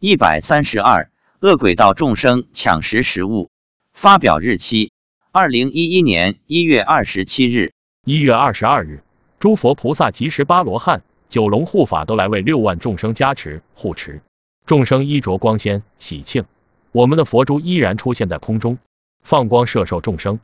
一百三十二，恶鬼道众生抢食食物。发表日期：二零一一年一月二十七日。一月二十二日，诸佛菩萨及十八罗汉、九龙护法都来为六万众生加持护持。众生衣着光鲜喜庆，我们的佛珠依然出现在空中，放光摄受众生。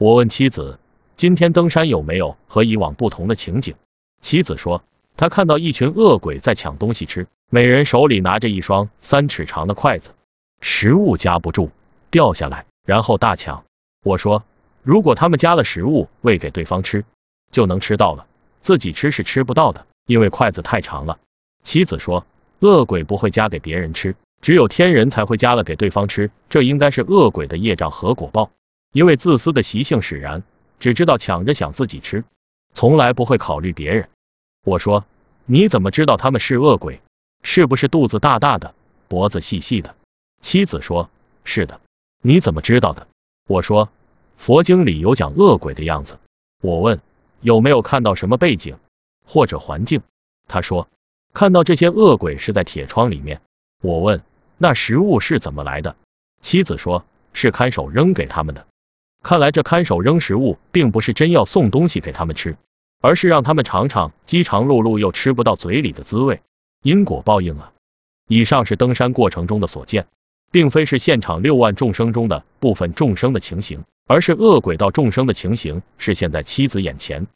我问妻子，今天登山有没有和以往不同的情景？妻子说，他看到一群恶鬼在抢东西吃，每人手里拿着一双三尺长的筷子，食物夹不住掉下来，然后大抢。我说，如果他们夹了食物喂给对方吃，就能吃到了，自己吃是吃不到的，因为筷子太长了。妻子说。恶鬼不会夹给别人吃，只有天人才会夹了给对方吃，这应该是恶鬼的业障和果报。因为自私的习性使然，只知道抢着想自己吃，从来不会考虑别人。我说，你怎么知道他们是恶鬼？是不是肚子大大的，脖子细细的？妻子说，是的。你怎么知道的？我说，佛经里有讲恶鬼的样子。我问，有没有看到什么背景或者环境？他说。看到这些恶鬼是在铁窗里面，我问那食物是怎么来的？妻子说是看守扔给他们的。看来这看守扔食物，并不是真要送东西给他们吃，而是让他们尝尝饥肠辘辘又吃不到嘴里的滋味。因果报应啊！以上是登山过程中的所见，并非是现场六万众生中的部分众生的情形，而是恶鬼道众生的情形，是现在妻子眼前。